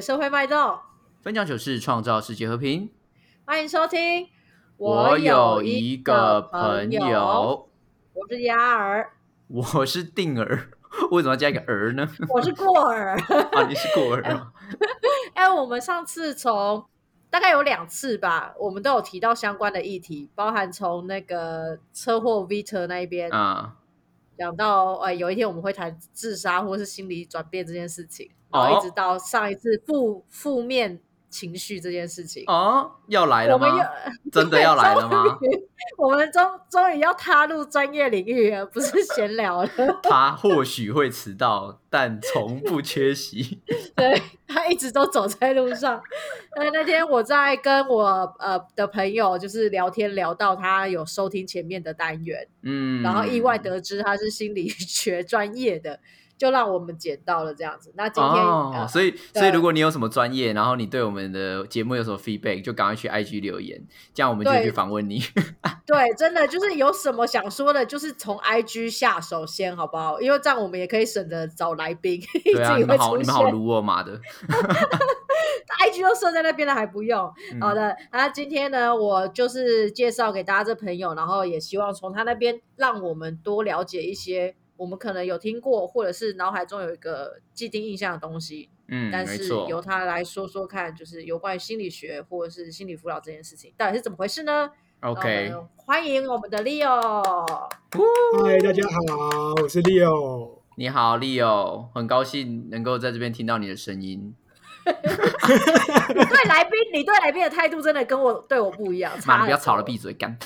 社会脉动，分享糗事，创造世界和平。欢迎收听。我有一个朋友，我是鸭儿，我是定儿，为什么要加一个儿呢？我是过儿 啊，你是过儿啊？哎，我们上次从大概有两次吧，我们都有提到相关的议题，包含从那个车祸 Vita 那一边啊，讲到哎，有一天我们会谈自杀或是心理转变这件事情，然后一直到上一次负负面。情绪这件事情哦，要来了吗？真的要来了吗？我们终终于要踏入专业领域了，不是闲聊了。他或许会迟到，但从不缺席。对他一直都走在路上。那，那天我在跟我呃的朋友就是聊天，聊到他有收听前面的单元，嗯，然后意外得知他是心理学专业的。就让我们捡到了这样子。那今天哦，所以所以如果你有什么专业，然后你对我们的节目有什么 feedback，就赶快去 IG 留言，这样我们就去访问你。对，真的就是有什么想说的，就是从 IG 下手先，好不好？因为这样我们也可以省得找来宾。对啊，你们好，你们好撸哦妈的。IG 都设在那边了，还不用。好的，那今天呢，我就是介绍给大家这朋友，然后也希望从他那边让我们多了解一些。我们可能有听过，或者是脑海中有一个既定印象的东西，嗯，但是由他来说说看，就是有关于心理学或者是心理辅导这件事情，到底是怎么回事呢？OK，欢迎我们的 Leo。嗨，大家好，我是 Leo。你好，Leo，很高兴能够在这边听到你的声音。对来宾，你对来宾的态度真的跟我对我不一样。妈，不要吵了，闭嘴，干。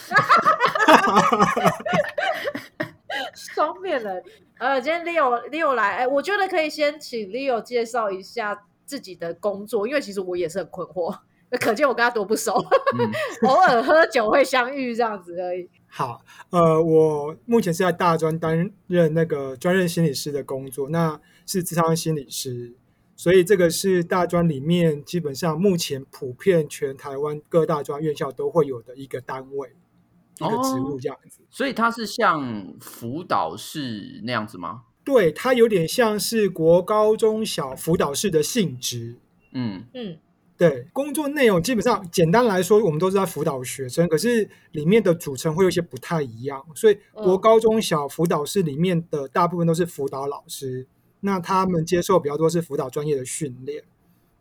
双面人，呃，今天 Leo Leo 来，哎，我觉得可以先请 Leo 介绍一下自己的工作，因为其实我也是很困惑，可见我跟他多不熟，偶尔喝酒会相遇这样子而已。好，呃，我目前是在大专担任那个专任心理师的工作，那是智商心理师，所以这个是大专里面基本上目前普遍全台湾各大专院校都会有的一个单位。一个职务这样子，所以它是像辅导室那样子吗？对，它有点像是国高中小辅导室的性质。嗯嗯，对，工作内容基本上简单来说，我们都是在辅导学生，可是里面的组成会有些不太一样。所以国高中小辅导室里面的大部分都是辅导老师，那他们接受比较多是辅导专业的训练。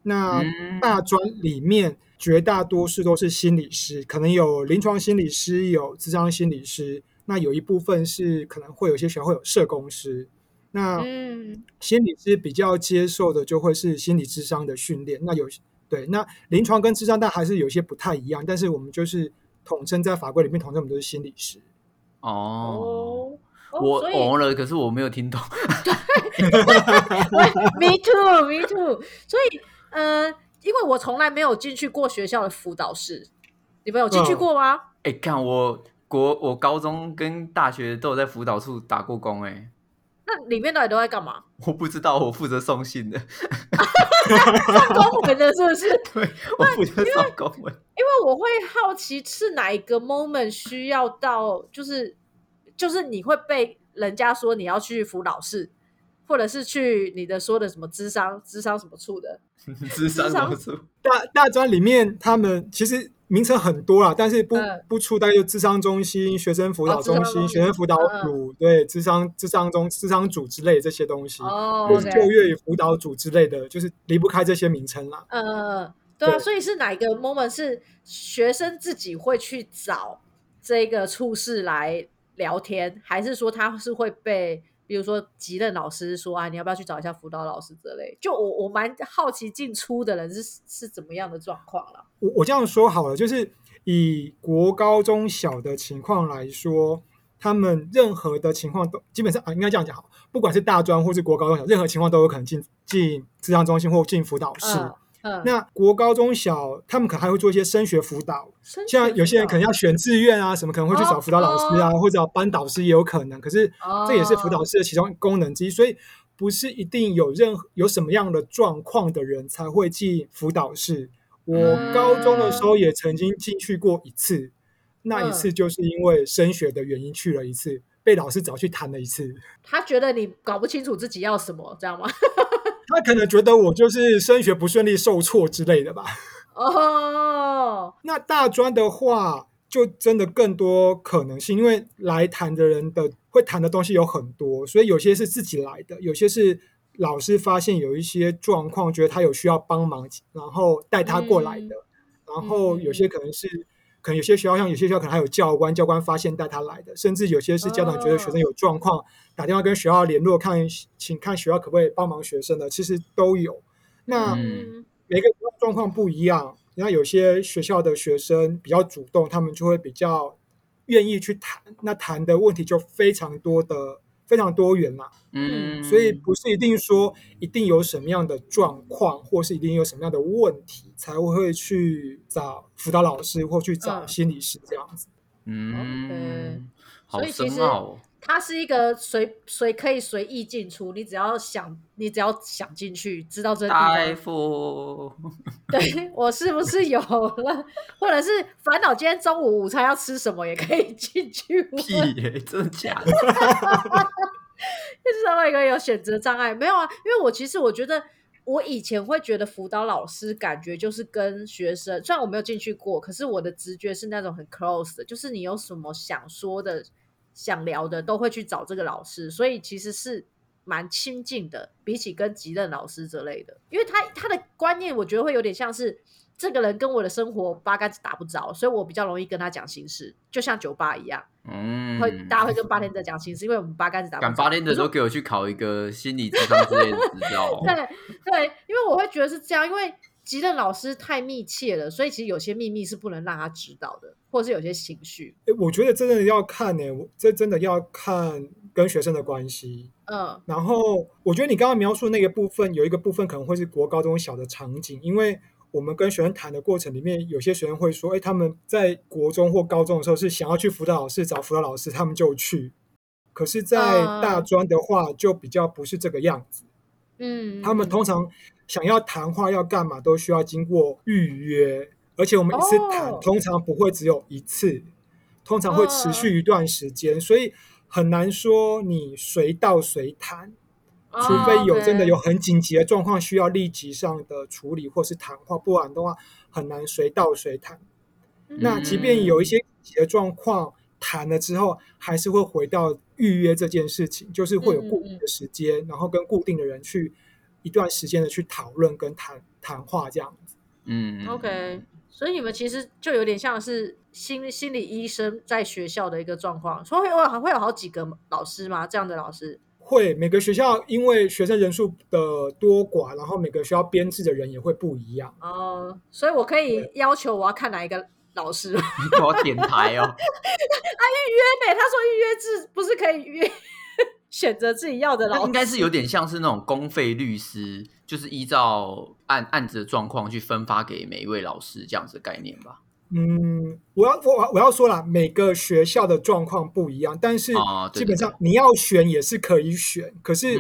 那大专里面。绝大多数都是心理师，可能有临床心理师，有智商心理师。那有一部分是可能会有些学校会有社工师。那心理师比较接受的就会是心理智商的训练。那有对，那临床跟智商但还是有些不太一样。但是我们就是统称在法规里面统称我们都是心理师。哦，我哦了，可是我没有听懂。Me too, me too。所以，呃。因为我从来没有进去过学校的辅导室，你们有进去过吗？哎，看我国我高中跟大学都有在辅导处打过工，哎，那里面到底都在干嘛？我不知道，我负责送信的，送公文的是不是？对，我负责送公文。因为我会好奇是哪一个 moment 需要到，就是就是你会被人家说你要去辅导室。或者是去你的说的什么智商智商什么处的 智商什么处 大大专里面，他们其实名称很多啦，但是不不出大概就智商中心、学生辅导中心、学生辅导组，对智商智商中智商组之类这些东西，哦，就业与辅导组之类的，就是离不开这些名称啦。嗯，对啊，所以是哪一个 moment 是学生自己会去找这个处室来聊天，还是说他是会被？比如说，级任老师说啊，你要不要去找一下辅导老师之类？就我我蛮好奇进出的人是是怎么样的状况了。我我这样说好了，就是以国高中小的情况来说，他们任何的情况都基本上啊，应该这样讲好，不管是大专或是国高中小，任何情况都有可能进进智商中心或进辅导室。那国高中小，他们可能还会做一些升学辅导，像有些人可能要选志愿啊，什么可能会去找辅导老师啊，或者找班导师也有可能。可是这也是辅导师的其中功能之一，所以不是一定有任何有什么样的状况的人才会进辅导室。我高中的时候也曾经进去过一次，那一次就是因为升学的原因去了一次，被老师找去谈了一次。他觉得你搞不清楚自己要什么，知道吗？他可能觉得我就是升学不顺利、受挫之类的吧。哦，那大专的话，就真的更多可能性，因为来谈的人的会谈的东西有很多，所以有些是自己来的，有些是老师发现有一些状况，觉得他有需要帮忙，然后带他过来的，然后有些可能是。可能有些学校，像有些学校可能还有教官，教官发现带他来的，甚至有些是家长觉得学生有状况，打电话跟学校联络，看请看学校可不可以帮忙学生的，其实都有。那每个状况不一样，那有些学校的学生比较主动，他们就会比较愿意去谈，那谈的问题就非常多的。非常多元嘛，嗯，所以不是一定说一定有什么样的状况，或是一定有什么样的问题才会去找辅导老师或去找心理师这样子。嗯，所以其实它是一个随随可以随意进出，你只要想，你只要想进去，知道这大夫，对我是不是有了，或者是烦恼今天中午午餐要吃什么，也可以进去。屁耶，真的假的？就是稍微一个有选择障碍，没有啊？因为我其实我觉得，我以前会觉得辅导老师感觉就是跟学生，虽然我没有进去过，可是我的直觉是那种很 close 的，就是你有什么想说的、想聊的，都会去找这个老师，所以其实是蛮亲近的，比起跟级任老师之类的，因为他他的观念，我觉得会有点像是。这个人跟我的生活八竿子打不着，所以我比较容易跟他讲心事，就像酒吧一样，嗯，会大家会跟八天的讲心事，因为我们八竿子打不着。八天的时候给我去考一个心理智商之类的执照。对对，因为我会觉得是这样，因为吉的老师太密切了，所以其实有些秘密是不能让他知道的，或者是有些情绪。哎，我觉得真的要看呢，这真的要看跟学生的关系。嗯，然后我觉得你刚刚描述那个部分，有一个部分可能会是国高中小的场景，因为。我们跟学生谈的过程里面，有些学生会说：“哎，他们在国中或高中的时候是想要去辅导老师找辅导老师，他们就去。可是，在大专的话，就比较不是这个样子。嗯，他们通常想要谈话要干嘛，都需要经过预约，而且我们一次谈通常不会只有一次，通常会持续一段时间，所以很难说你随到随谈。”除非有真的有很紧急的状况需要立即上的处理或是谈话，不然的话很难随到随谈。那即便有一些紧急的状况谈了之后，还是会回到预约这件事情，就是会有固定的时间，然后跟固定的人去一段时间的去讨论跟谈谈话这样子。嗯，OK，所以你们其实就有点像是心心理医生在学校的一个状况，所以会有会有好几个老师吗？这样的老师？会每个学校因为学生人数的多寡，然后每个学校编制的人也会不一样哦。所以我可以要求我要看哪一个老师，你我点台哦。他 预约没？他说预约制不是可以约选择自己要的老师？应该是有点像是那种公费律师，就是依照案案子的状况去分发给每一位老师这样子的概念吧。嗯，我要我我要说了，每个学校的状况不一样，但是基本上你要选也是可以选，可是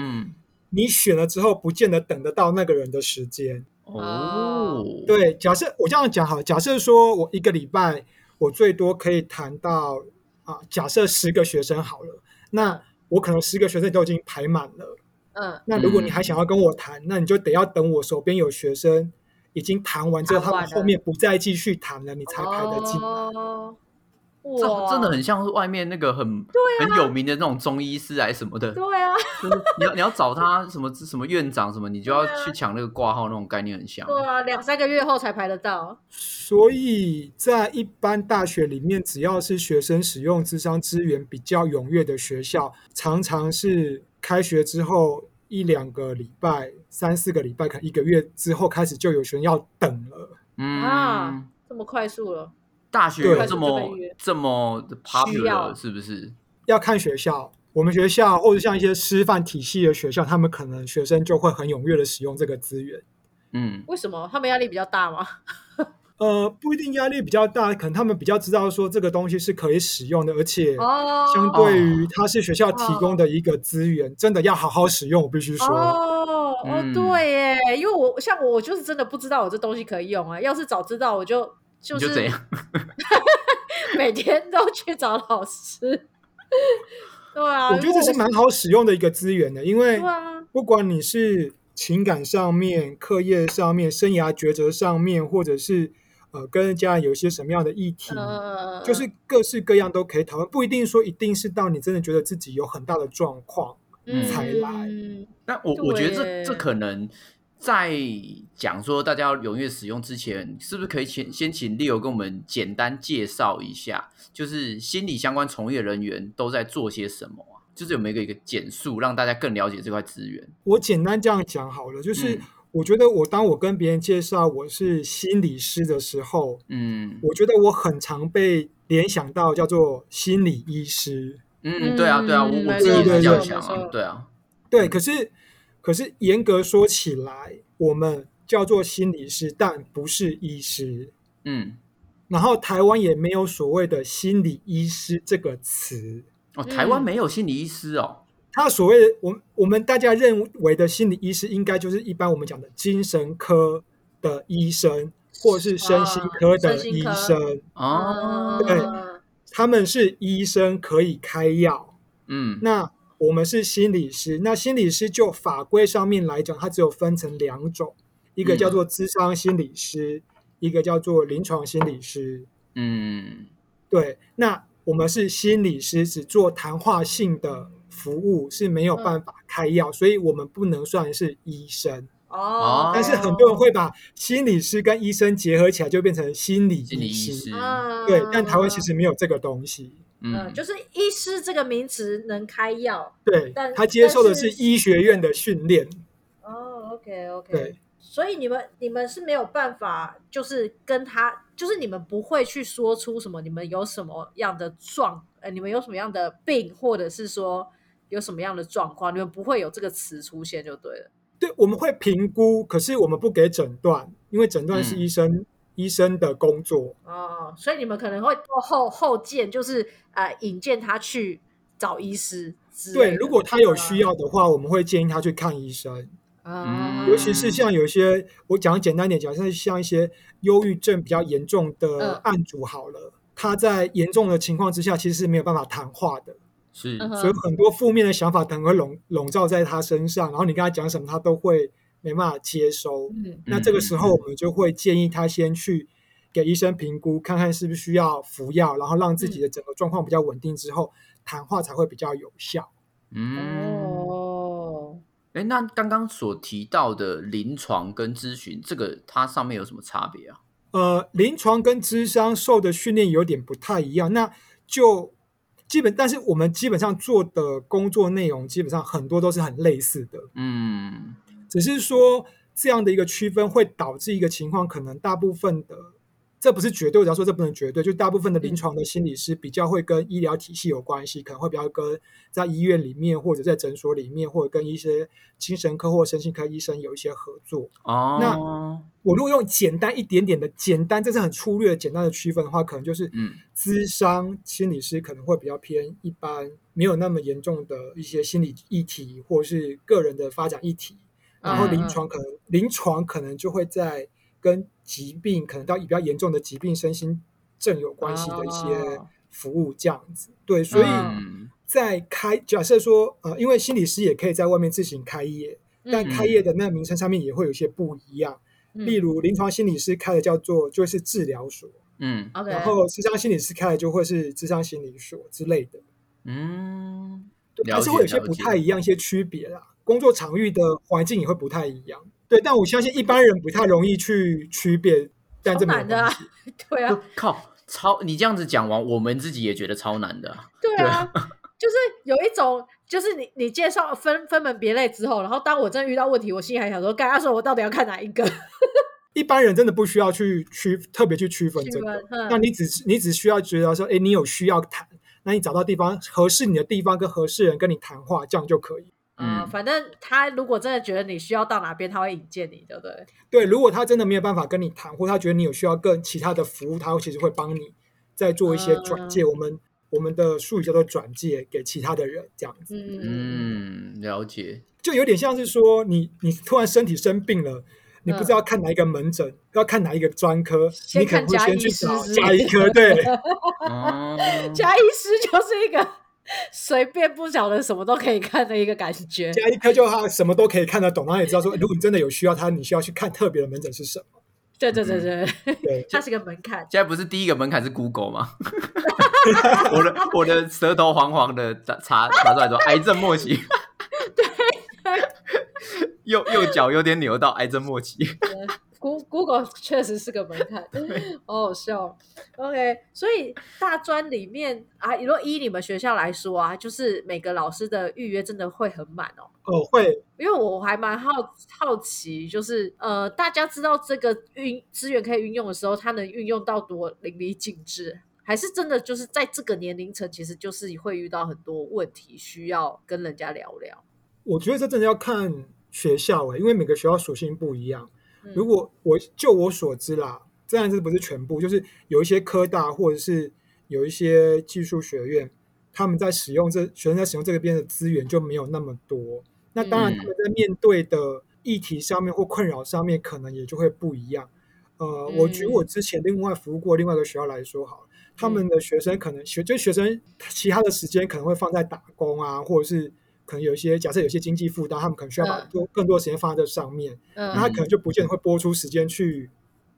你选了之后，不见得等得到那个人的时间哦。对，假设我这样讲好，假设说我一个礼拜我最多可以谈到啊，假设十个学生好了，那我可能十个学生都已经排满了，嗯，那如果你还想要跟我谈，那你就得要等我手边有学生。已经谈完之后，他们后面不再继续谈了，你才排得进来。这真的很像是外面那个很很有名的那种中医师还是什么的。对啊，你要你要找他什么什么院长什么，你就要去抢那个挂号，那种概念很像。对啊，两三个月后才排得到。所以在一般大学里面，只要是学生使用智商资源比较踊跃的学校，常常是开学之后。一两个礼拜、三四个礼拜，可能一个月之后开始就有学生要等了。嗯啊，这么快速了？大学这么这么 popular 是不是？要看学校，我们学校或者像一些师范体系的学校，他们可能学生就会很踊跃的使用这个资源。嗯，为什么？他们压力比较大吗？呃，不一定压力比较大，可能他们比较知道说这个东西是可以使用的，而且相对于它是学校提供的一个资源，真的要好好使用。我必须说，哦哦，对耶，因为我像我，我就是真的不知道我这东西可以用啊。要是早知道，我就就是这样，每天都去找老师。对啊，我觉得这是蛮好使用的一个资源的，因为不管你是情感上面、课业上面、生涯抉择上面，或者是呃跟家人有一些什么样的议题，就是各式各样都可以讨论，不一定说一定是到你真的觉得自己有很大的状况才来。那我我觉得这这可能。在讲说大家要踊跃使用之前，是不是可以请先请 Leo 跟我们简单介绍一下，就是心理相关从业人员都在做些什么啊？就是有没有一个简述，让大家更了解这块资源？我简单这样讲好了，就是我觉得我当我跟别人介绍我是心理师的时候，嗯，我觉得我很常被联想到叫做心理医师。嗯，对啊，对啊，我我自己比较想啊，对啊，对，可是。可是严格说起来，我们叫做心理师，但不是医师。嗯，然后台湾也没有所谓的心理医师这个词。哦，台湾没有心理医师哦。他所谓的我我们大家认为的心理医师，应该就是一般我们讲的精神科的医生，或是身心科的医生。哦，对，他们是医生，可以开药。嗯，那。我们是心理师，那心理师就法规上面来讲，它只有分成两种，一个叫做咨商心理师，一个叫做临床心理师。嗯，对。那我们是心理师，只做谈话性的服务，是没有办法开药，所以我们不能算是医生。哦。但是很多人会把心理师跟医生结合起来，就变成心理医师。对，但台湾其实没有这个东西。嗯，就是医师这个名词能开药，对，但他接受的是医学院的训练。哦，OK OK，对，所以你们你们是没有办法，就是跟他，就是你们不会去说出什么，你们有什么样的状，呃，你们有什么样的病，或者是说有什么样的状况，你们不会有这个词出现就对了。对，我们会评估，可是我们不给诊断，因为诊断是医生。医生的工作哦，所以你们可能会后后见，就是呃引荐他去找医师。对，如果他有需要的话，我们会建议他去看医生。啊，尤其是像有些我讲简单点讲，像像一些忧郁症比较严重的案主，好了，他在严重的情况之下，其实是没有办法谈话的。是，所以很多负面的想法可能会笼笼罩在他身上，然后你跟他讲什么，他都会。没办法接收，那这个时候我们就会建议他先去给医生评估，看看是不是需要服药，然后让自己的整个状况比较稳定之后，谈话才会比较有效。哦，哎，那刚刚所提到的临床跟咨询，这个它上面有什么差别啊？呃，临床跟咨商受的训练有点不太一样，那就基本，但是我们基本上做的工作内容基本上很多都是很类似的。嗯。只是说这样的一个区分会导致一个情况，可能大部分的，这不是绝对，我要说这不能绝对，就大部分的临床的心理师比较会跟医疗体系有关系，可能会比较跟在医院里面或者在诊所里面，或者跟一些精神科或身心科医生有一些合作。哦，那我如果用简单一点点的简单，这是很粗略简单的区分的话，可能就是嗯，咨商心理师可能会比较偏一般，没有那么严重的一些心理议题或是个人的发展议题。然后临床可能临床可能就会在跟疾病可能到比较严重的疾病身心症有关系的一些服务这样子，对，所以在开假设说呃，因为心理师也可以在外面自行开业，但开业的那个名称上面也会有一些不一样，例如临床心理师开的叫做就是治疗所，嗯，然后智商心理师开的就会是智商心理所之类的，嗯，还是会有些不太一样一些区别啦。工作场域的环境也会不太一样，对，但我相信一般人不太容易去区别，但这难的，啊 对啊，靠，超你这样子讲完，我们自己也觉得超难的，对啊，就是有一种，就是你你介绍分分门别类之后，然后当我真的遇到问题，我心里还想说，干他说我到底要看哪一个？一般人真的不需要去区特别去区分这个，那你只你只需要觉得说，哎，你有需要谈，那你找到地方合适你的地方跟合适人跟你谈话，这样就可以。嗯，反正他如果真的觉得你需要到哪边，他会引荐你，对不对？对，如果他真的没有办法跟你谈，或他觉得你有需要更其他的服务，他其实会帮你再做一些转介。我们我们的术语叫做转介给其他的人，这样子。嗯，了解。就有点像是说，你你突然身体生病了，你不知道看哪一个门诊，要看哪一个专科，你可能会先去找加医科。对，加医师就是一个。随便不晓得什么都可以看的一个感觉。加一科就他什么都可以看得懂，然后也知道说，如果你真的有需要他，你需要去看特别的门诊是什么。对对对对对，它是个门槛。现在不是第一个门槛是 Google 吗？我的我的舌头黄黄的，查查出来说癌症末期。对，右右脚有点扭到癌症末期。Google 确实是个门槛，好好笑。OK，所以大专里面啊，如果依你们学校来说啊，就是每个老师的预约真的会很满哦。哦，会，因为我还蛮好好奇，就是呃，大家知道这个运资源可以运用的时候，它能运用到多淋漓尽致，还是真的就是在这个年龄层，其实就是会遇到很多问题，需要跟人家聊聊。我觉得这真的要看学校哎，因为每个学校属性不一样。如果我就我所知啦，这样子不是全部，就是有一些科大或者是有一些技术学院，他们在使用这学生在使用这个边的资源就没有那么多。那当然他们在面对的议题上面或困扰上面，可能也就会不一样。呃，我举我之前另外服务过另外一个学校来说，好，他们的学生可能学就学生其他的时间可能会放在打工啊，或者是。可能有一些假设有些经济负担，他们可能需要把多更多的时间放在这上面，那他可能就不见得会播出时间去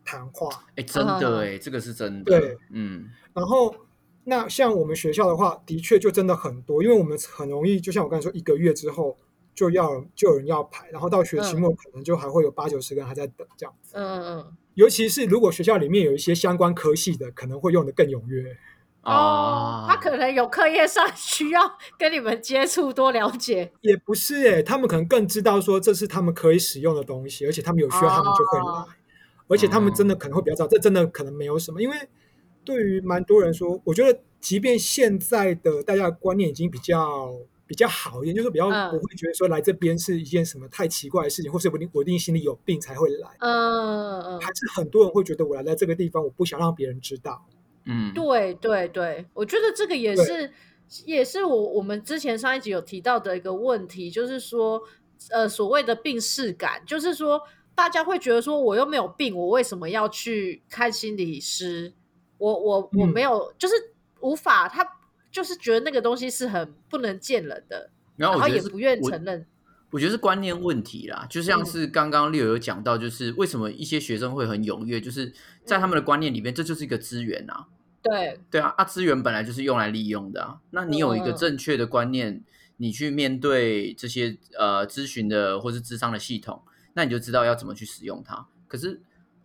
谈话。哎，真的哎，这个是真的。对，嗯。然后那像我们学校的话，的确就真的很多，因为我们很容易，就像我刚才说，一个月之后就要就有人要排，然后到学期末可能就还会有八九十个人还在等这样子。嗯嗯嗯。尤其是如果学校里面有一些相关科系的，可能会用的更踊跃。哦，他可能有课业上需要跟你们接触，多了解。也不是哎，他们可能更知道说这是他们可以使用的东西，而且他们有需要，他们就会来。而且他们真的可能会比较知道，这真的可能没有什么。因为对于蛮多人说，我觉得即便现在的大家观念已经比较比较好一点，就是比较不会觉得说来这边是一件什么太奇怪的事情，或是我定我一定心里有病才会来。嗯嗯，还是很多人会觉得我来在这个地方，我不想让别人知道。嗯，对对对，我觉得这个也是，也是我我们之前上一集有提到的一个问题，就是说，呃，所谓的病视感，就是说，大家会觉得说，我又没有病，我为什么要去看心理师？我我我没有，就是无法，他就是觉得那个东西是很不能见人的，然后也不愿承认。我觉得是观念问题啦，就像是刚刚六有讲到，就是为什么一些学生会很踊跃，就是在他们的观念里面，这就是一个资源啊。对对啊，啊，资源本来就是用来利用的啊。那你有一个正确的观念，你去面对这些呃咨询的或是智商的系统，那你就知道要怎么去使用它。可是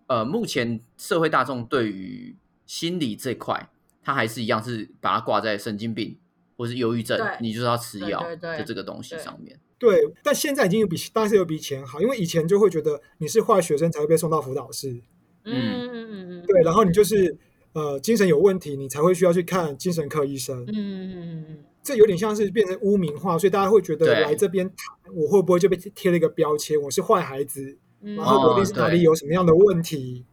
呃，目前社会大众对于心理这块，它还是一样是把它挂在神经病或是忧郁症，你就是要吃药的这个东西上面。对，但现在已经有比当然是有比以前好，因为以前就会觉得你是坏学生才会被送到辅导室。嗯嗯嗯嗯，对，然后你就是。呃，精神有问题，你才会需要去看精神科医生。嗯嗯嗯嗯，这有点像是变成污名化，所以大家会觉得来这边谈，我会不会就被贴了一个标签，我是坏孩子，然后我一定是哪里有什么样的问题，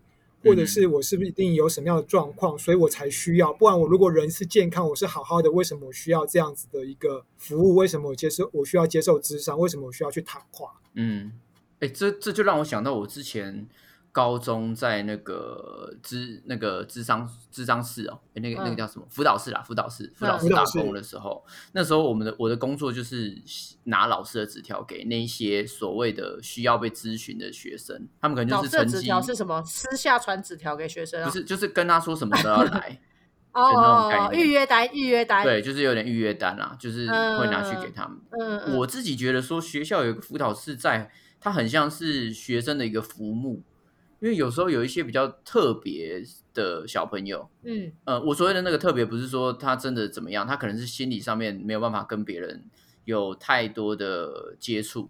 或者是我是不是一定有什么样的状况，所以我才需要。不然我如果人是健康，我是好好的，为什么我需要这样子的一个服务？为什么我接受我需要接受智商？为什么我需要去谈话？嗯，哎，这这就让我想到我之前。高中在那个智那个智商智商室哦，那个那个叫什么辅导室啦，辅导室辅导室打工的时候，那时候我们的我的工作就是拿老师的纸条给那些所谓的需要被咨询的学生，他们可能就是成绩纸条是什么？私下传纸条给学生？不是，就是跟他说什么都要来 哦，预约单预约单，对，就是有点预约单啦，就是会拿去给他们。嗯，我自己觉得说学校有个辅导室在，它很像是学生的一个服务。因为有时候有一些比较特别的小朋友，嗯，呃，我所谓的那个特别，不是说他真的怎么样，他可能是心理上面没有办法跟别人有太多的接触，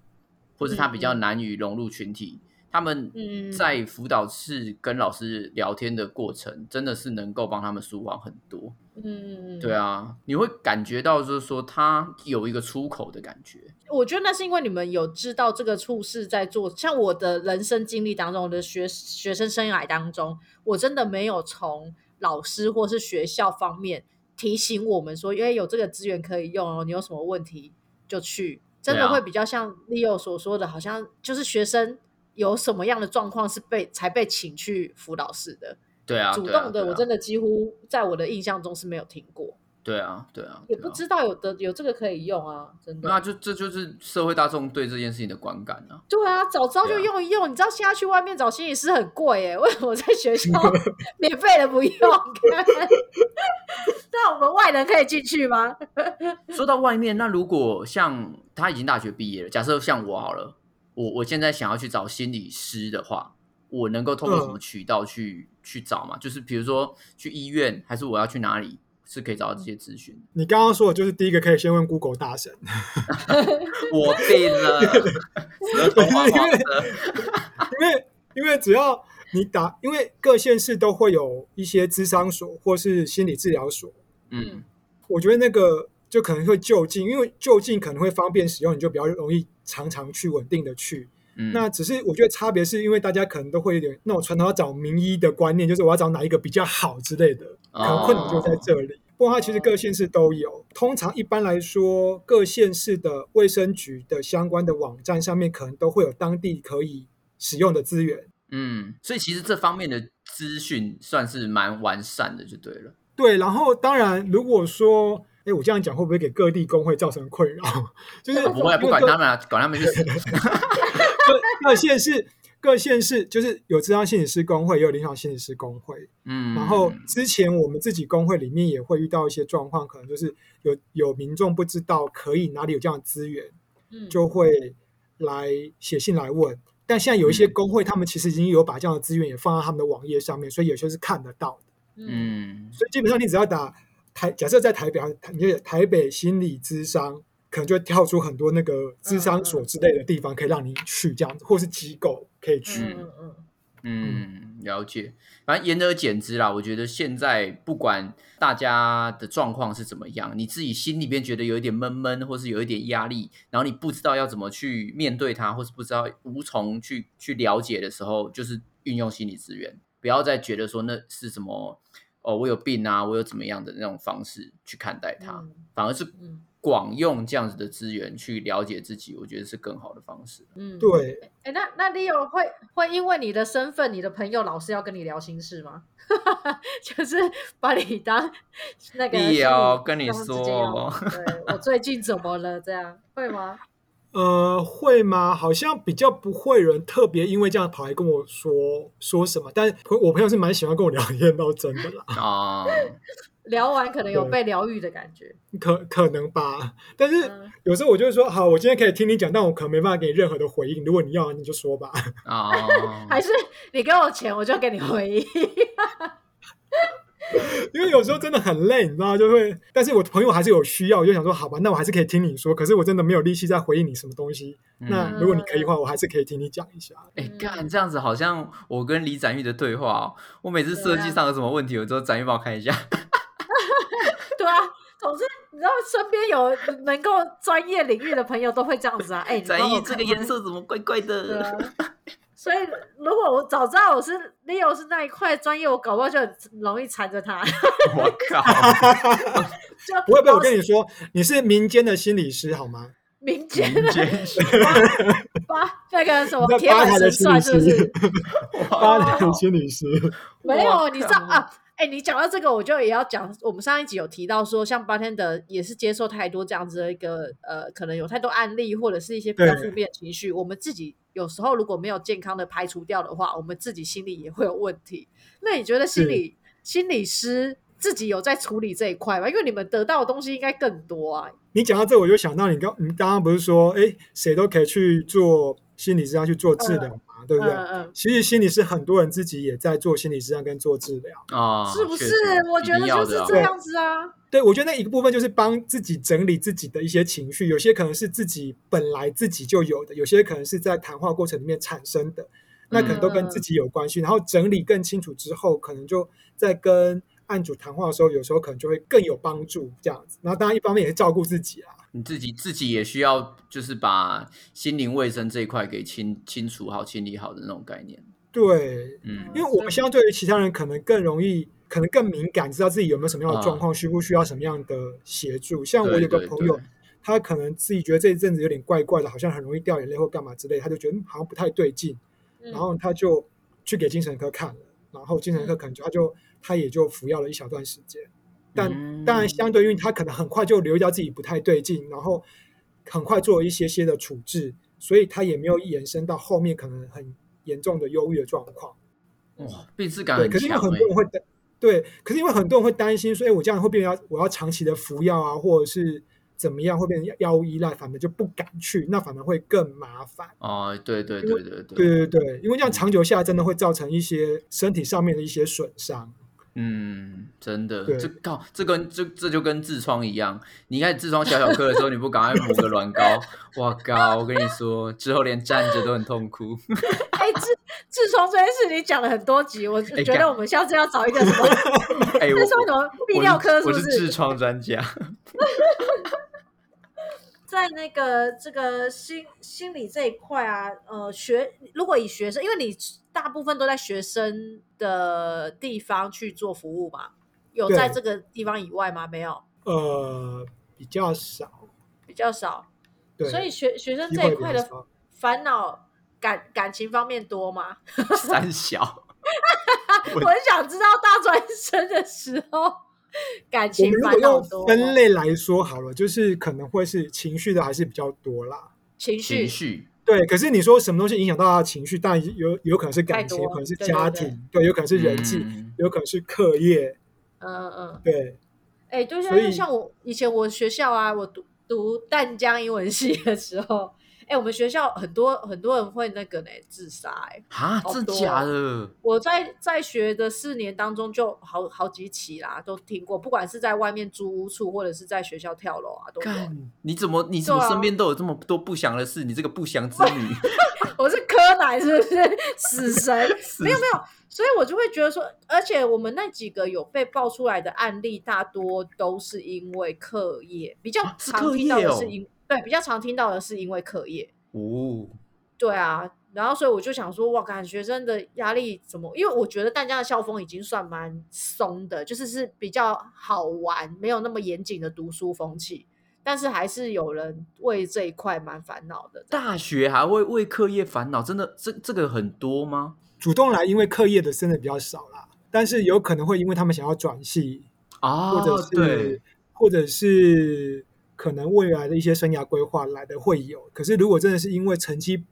或是他比较难于融入群体。他们在辅导室跟老师聊天的过程，真的是能够帮他们舒缓很多。嗯，对啊，你会感觉到就是说他有一个出口的感觉。我觉得那是因为你们有知道这个处事在做。像我的人生经历当中，我的学学生生涯当中，我真的没有从老师或是学校方面提醒我们说，因为有这个资源可以用哦，你有什么问题就去。真的会比较像 Leo 所说的，好像就是学生。有什么样的状况是被才被请去辅导室的？对啊，主动的我真的几乎在我的印象中是没有听过。对啊，对啊，也不知道有的有这个可以用啊，真的。那就这就是社会大众对这件事情的观感啊。对啊，早知道就用一用。你知道现在去外面找心理师很贵耶，为什么在学校 免费的不用？那我们外人可以进去吗？说到外面，那如果像他已经大学毕业了，假设像我好了，我我现在想要去找心理师的话，我能够通过什么渠道去去找嘛？就是比如说去医院，还是我要去哪里？是可以找到这些资讯。你刚刚说的就是第一个，可以先问 Google 大神。我病了，因为因为因为只要你打，因为各县市都会有一些咨商所或是心理治疗所。嗯，我觉得那个就可能会就近，因为就近可能会方便使用，你就比较容易常常去稳定的去。那只是我觉得差别是因为大家可能都会有点那种传统要找名医的观念，就是我要找哪一个比较好之类的，可能困难就在这里。不过它其实各县市都有，通常一般来说各县市的卫生局的相关的网站上面可能都会有当地可以使用的资源。嗯，所以其实这方面的资讯算是蛮完善的，就对了。对，然后当然如果说。哎，我这样讲会不会给各地工会造成困扰？就是不会，不管他们啊，管他们去死。各县市，各县市就是有智商心理师工会，也有临床心理师工会。嗯，然后之前我们自己工会里面也会遇到一些状况，可能就是有有民众不知道可以哪里有这样的资源，就会来写信来问。但现在有一些工会，他们其实已经有把这样的资源也放在他们的网页上面，所以有些是看得到的。嗯，所以基本上你只要打。台假设在台北，你就台北心理咨商，可能就会跳出很多那个咨商所之类的地方，可以让你去这样子，或是机构可以去。嗯嗯嗯，了解。反正言而简之啦，我觉得现在不管大家的状况是怎么样，你自己心里边觉得有一点闷闷，或是有一点压力，然后你不知道要怎么去面对它，或是不知道无从去去了解的时候，就是运用心理资源，不要再觉得说那是什么。哦，我有病啊！我有怎么样的那种方式去看待它，反而是广用这样子的资源去了解自己，我觉得是更好的方式。嗯，对。哎，那那 Leo 会会因为你的身份，你的朋友老是要跟你聊心事吗？就是把你当那个 Leo 跟你说，对我最近怎么了？这样会吗？呃，会吗？好像比较不会人特别因为这样跑来跟我说说什么，但我朋友是蛮喜欢跟我聊天，到真的啦。啊，聊完可能有被疗愈的感觉，可可能吧。但是有时候我就会说，好，我今天可以听你讲，但我可能没办法给你任何的回应。如果你要，你就说吧。啊，还是你给我钱，我就给你回应。因为有时候真的很累，你知道，就会。但是我朋友还是有需要，我就想说，好吧，那我还是可以听你说。可是我真的没有力气再回应你什么东西。那如果你可以的话，我还是可以听你讲一下。哎，干这样子好像我跟李展玉的对话哦。我每次设计上有什么问题，我都展玉帮我看一下。对啊，总之你知道，身边有能够专业领域的朋友都会这样子啊。哎，展玉这个颜色怎么怪怪的？所以，如果我早知道我是 Leo 是那一块专业，我搞不好就很容易缠着他。我靠！不会不会，我跟你说，你是民间的心理师好吗？民间的八 那个什么铁板神算是不是？八台心理师没有，你知道啊？哎，你讲到这个，我就也要讲。我们上一集有提到说，像八天的也是接受太多这样子的一个呃，可能有太多案例，或者是一些比较负面情绪。我们自己有时候如果没有健康的排除掉的话，我们自己心里也会有问题。那你觉得心理心理师自己有在处理这一块吗？因为你们得到的东西应该更多啊。你讲到这，我就想到你刚你刚刚不是说，哎，谁都可以去做心理师，要去做治疗。对不对？其实心理师很多人自己也在做心理治疗跟做治疗啊，是不是？我觉得就是这样子啊。对，我觉得那一个部分就是帮自己整理自己的一些情绪，有些可能是自己本来自己就有的，有些可能是在谈话过程里面产生的，那可能都跟自己有关系。然后整理更清楚之后，可能就在跟案主谈话的时候，有时候可能就会更有帮助这样子。然后当然一方面也是照顾自己啊。你自己自己也需要，就是把心灵卫生这一块给清清除好、清理好的那种概念。对，嗯，因为我们相对于其他人，可能更容易，可能更敏感，知道自己有没有什么样的状况，需不需要什么样的协助。像我有个朋友，他可能自己觉得这一阵子有点怪怪的，好像很容易掉眼泪或干嘛之类，他就觉得好像不太对劲，然后他就去给精神科看了，然后精神科可能就他就他也就服药了一小段时间。但当然相对，因为他可能很快就留意到自己不太对劲，然后很快做了一些些的处置，所以他也没有延伸到后面可能很严重的忧郁的状况。哇，病耻感很强。可是因为很多人会担，对，可是因为很多人会担心说，哎，我这样会变要我要长期的服药啊，或者是。怎么样会变成药物依赖，反而就不敢去，那反而会更麻烦。哦，对对对对对对对对，因为这样长久下来，真的会造成一些身体上面的一些损伤。嗯，真的，这靠这跟这这就跟痔疮一样，你一开始痔疮小小颗的时候，你不赶快抹个软膏，哇靠！我跟你说，之后连站着都很痛苦。哎，痔痔疮这件事你讲了很多集，我觉得我们下次要找一个什么？哎，痔疮什么泌尿科？我是痔疮专家。在那个这个心心理这一块啊，呃，学如果以学生，因为你大部分都在学生的地方去做服务嘛，有在这个地方以外吗？没有，呃，比较少，比较少。对，所以学学生这一块的烦恼感感情方面多吗？三小，我很想知道大专生的时候。感情烦恼多。分类来说好了，就是可能会是情绪的还是比较多啦。情绪，情绪，对。可是你说什么东西影响到他的情绪？但有有可能是感情，有可能是家庭，对，有可能是人际，有可能是课业。嗯嗯，对。哎，就，像像我以前我学校啊，我读读淡江英文系的时候。哎，我们学校很多很多人会那个呢，自杀哎，啊，真假的？我在在学的四年当中，就好好几起啦，都听过。不管是在外面租屋处，或者是在学校跳楼啊，都有。你怎么你怎么身边都有这么多不祥的事？你这个不祥之女，我是柯南是不是？死神？没有没有，所以我就会觉得说，而且我们那几个有被爆出来的案例，大多都是因为课业比较常听到的是因。对，比较常听到的是因为课业哦，对啊，然后所以我就想说，哇，感学生的压力怎么？因为我觉得大家的校风已经算蛮松的，就是是比较好玩，没有那么严谨的读书风气，但是还是有人为这一块蛮烦恼的。大学还会为课业烦恼，真的这这个很多吗？主动来因为课业的真的比较少啦，但是有可能会因为他们想要转系啊，或者是或者是。可能未来的一些生涯规划来的会有，可是如果真的是因为成绩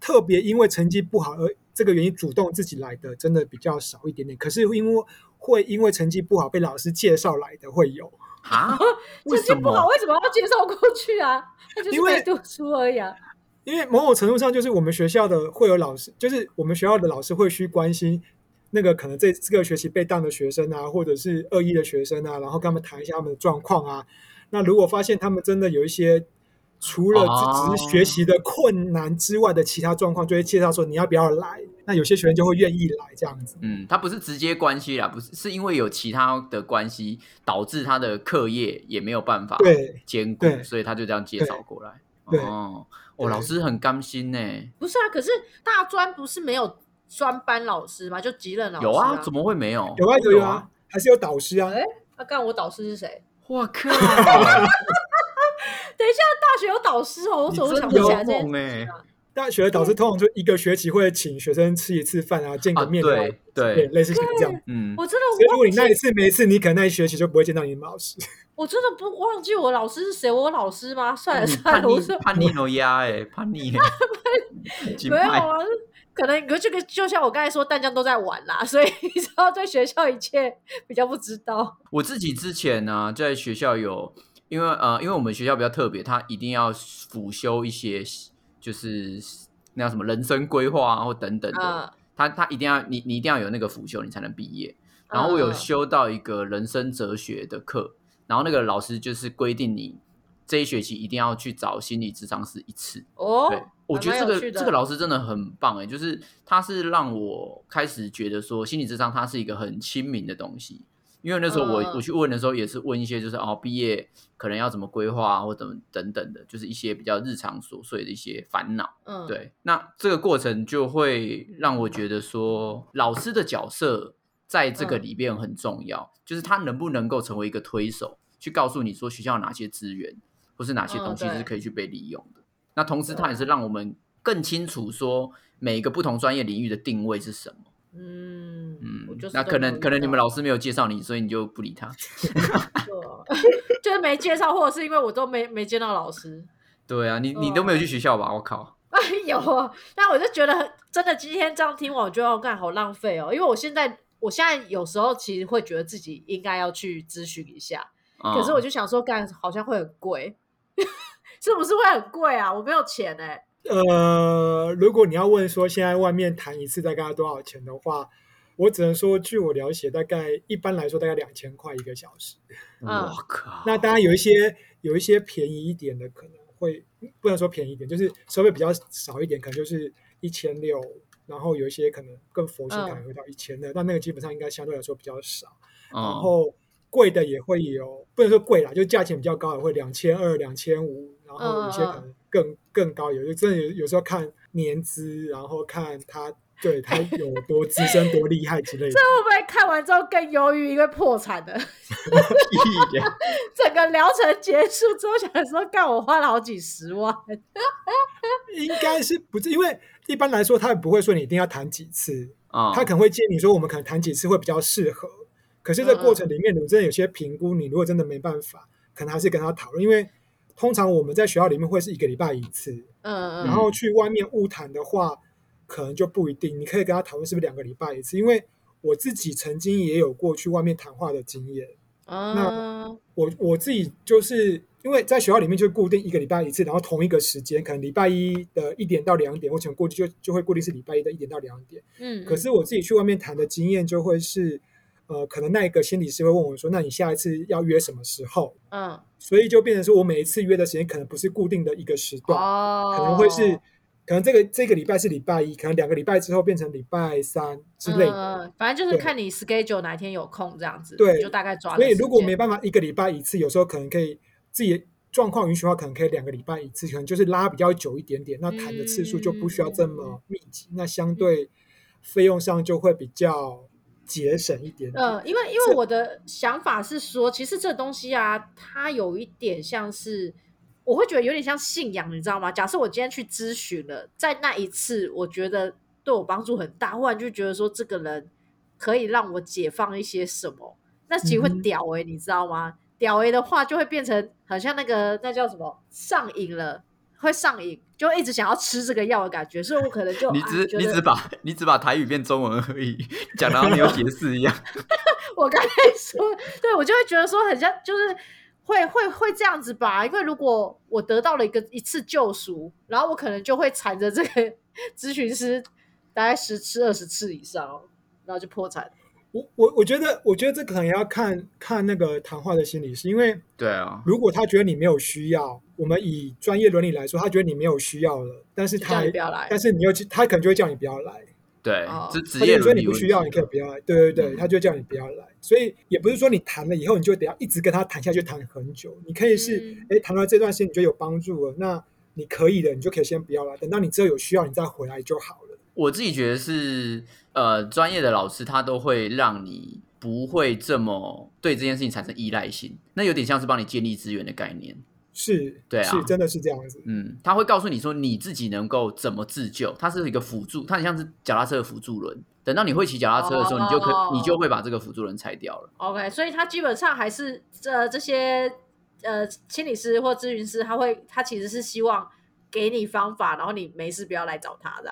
特别因为成绩不好而这个原因主动自己来的，真的比较少一点点。可是因为会因为成绩不好被老师介绍来的会有啊？成绩不好为什么要介绍过去啊？他就是没读书而已啊。因为某种程度上就是我们学校的会有老师，就是我们学校的老师会去关心那个可能这这个学期被当的学生啊，或者是恶意的学生啊，然后跟他们谈一下他们的状况啊。那如果发现他们真的有一些除了只只是学习的困难之外的其他状况，就会介绍说你要不要来？那有些学生就会愿意来这样子。嗯，他不是直接关系啦，不是是因为有其他的关系导致他的课业也没有办法兼顾，所以他就这样介绍过来。哦，哦，老师很甘心呢。不是啊，可是大专不是没有专班老师吗？就级任老师有啊？怎么会没有？有啊有啊，还是有导师啊？哎，那干我导师是谁？我靠！等一下，大学有导师哦，我怎么想不起来这件大学的导师通常就一个学期会请学生吃一次饭啊，见个面啊，对，类似像这样。嗯，我真的，所以如果你那一次没一次，你可能那一学期就不会见到你们老师。我真的不忘记我老师是谁，我老师吗？算了算了，我是叛逆诺亚哎，叛逆，没有啊。可能可这个就像我刚才说，大家都在玩啦，所以你知道在学校一切比较不知道。我自己之前呢，在学校有，因为呃，因为我们学校比较特别，他一定要辅修一些，就是那叫什么人生规划啊，或等等的。他他一定要你你一定要有那个辅修，你才能毕业。然后我有修到一个人生哲学的课，然后那个老师就是规定你这一学期一定要去找心理智商师一次。哦。对。我觉得这个这个老师真的很棒哎，就是他是让我开始觉得说心理智商它是一个很亲民的东西，因为那时候我我去问的时候也是问一些就是哦毕业可能要怎么规划或怎么等等的，就是一些比较日常琐碎的一些烦恼。嗯，对，那这个过程就会让我觉得说老师的角色在这个里边很重要，就是他能不能够成为一个推手，去告诉你说学校哪些资源或是哪些东西是可以去被利用的。那同时，他也是让我们更清楚说每一个不同专业领域的定位是什么。嗯。嗯，就是那可能可能你们老师没有介绍你，所以你就不理他。就是没介绍，或者是因为我都没没见到老师。对啊，你你都没有去学校吧？我靠！哎呦，但我就觉得真的今天这样听完，我觉得我干好浪费哦。因为我现在我现在有时候其实会觉得自己应该要去咨询一下，可是我就想说干好像会很贵，是不是会很贵啊？我没有钱哎。呃，如果你要问说现在外面谈一次大概多少钱的话，我只能说据我了解，大概一般来说大概两千块一个小时。我靠！那当然有一些有一些便宜一点的，可能会不能说便宜一点，就是收费比较少一点，可能就是一千六。然后有一些可能更佛系，可能会到一千的，但那个基本上应该相对来说比较少。然后贵的也会有，不能说贵啦，就价钱比较高的会两千二、两千五，然后有些可能。更更高，有就真的有有时候看年资，然后看他对他有多资深、多厉害之类的。这会不会看完之后更忧郁，因为破产的？整个疗程结束之后，想说干我花了好几十万。应该是不是？因为一般来说，他也不会说你一定要谈几次啊，他可能会建议你说，我们可能谈几次会比较适合。可是这过程里面，你真的有些评估，你如果真的没办法，可能还是跟他讨论，因为。通常我们在学校里面会是一个礼拜一次，嗯嗯，然后去外面物谈的话，可能就不一定。你可以跟他讨论是不是两个礼拜一次，因为我自己曾经也有过去外面谈话的经验。啊那我我自己就是因为在学校里面就固定一个礼拜一次，然后同一个时间，可能礼拜一的一点到两点，我可能过去就就会固定是礼拜一的一点到两点。嗯，可是我自己去外面谈的经验就会是。呃，可能那一个心理师会问我说：“那你下一次要约什么时候？”嗯，所以就变成说我每一次约的时间可能不是固定的一个时段，可能会是，可能这个这个礼拜是礼拜一，可能两个礼拜之后变成礼拜三之类的。反正就是看你 schedule 哪一天有空这样子，对，就大概抓。所以如果没办法一个礼拜一次，有时候可能可以自己状况允许的话，可能可以两个礼拜一次，可能就是拉比较久一点点，那谈的次数就不需要这么密集，那相对费用上就会比较。节省一点。嗯，因为因为我的想法是说，其实这东西啊，它有一点像是，我会觉得有点像信仰，你知道吗？假设我今天去咨询了，在那一次，我觉得对我帮助很大，忽然就觉得说，这个人可以让我解放一些什么，那其实会屌哎，你知道吗？屌哎的话，就会变成好像那个那叫什么上瘾了。会上瘾，就一直想要吃这个药的感觉，所以我可能就你只你只把你只把台语变中文而已，讲的你有 解释一样。我刚才说，对我就会觉得说很像，就是会会会这样子吧。因为如果我得到了一个一次救赎，然后我可能就会缠着这个 咨询师大概十次二十次以上，然后就破产。我我我觉得，我觉得这可能要看看那个谈话的心理，是因为对啊，如果他觉得你没有需要，我们以专业伦理来说，他觉得你没有需要了，但是他不要来但是你又他可能就会叫你不要来。对，这职业伦理。你不需要，你可以不要来。对对对，他就叫你不要来。所以也不是说你谈了以后，你就得要一直跟他谈下去，谈很久。你可以是，哎，谈到这段时间你觉得有帮助了，那你可以的，你就可以先不要来，等到你之后有需要，你再回来就好了。我自己觉得是，呃，专业的老师他都会让你不会这么对这件事情产生依赖性，那有点像是帮你建立资源的概念。是，对啊，是真的是这样子。嗯，他会告诉你说你自己能够怎么自救，它是一个辅助，它很像是脚踏车的辅助轮。等到你会骑脚踏车的时候，你就可你就会把这个辅助轮拆掉了。OK，所以他基本上还是这这些呃心理师或咨询师，他会他其实是希望。给你方法，然后你没事不要来找他的。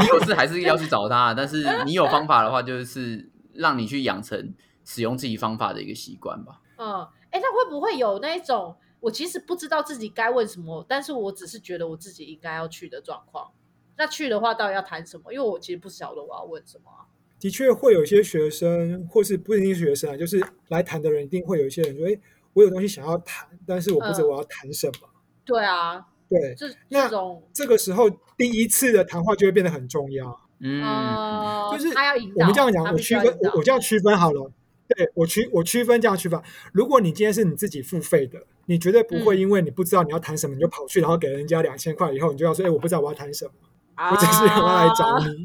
你有事还是要去找他，但是你有方法的话，就是让你去养成使用自己方法的一个习惯吧。嗯，哎，那会不会有那一种我其实不知道自己该问什么，但是我只是觉得我自己应该要去的状况？那去的话，到底要谈什么？因为我其实不晓得我要问什么。的确会有一些学生，或是不一定是学生啊，就是来谈的人，一定会有一些人说：“哎，我有东西想要谈，但是我不知道我要谈什么。”对啊，对，这那种这个时候第一次的谈话就会变得很重要。嗯，就是他要我们这样讲，我区分我我这样区分好了。对我区我区分这样区分。如果你今天是你自己付费的，你绝对不会因为你不知道你要谈什么，你就跑去然后给人家两千块以后，你就要说：“哎，我不知道我要谈什么，我只是要来找你。”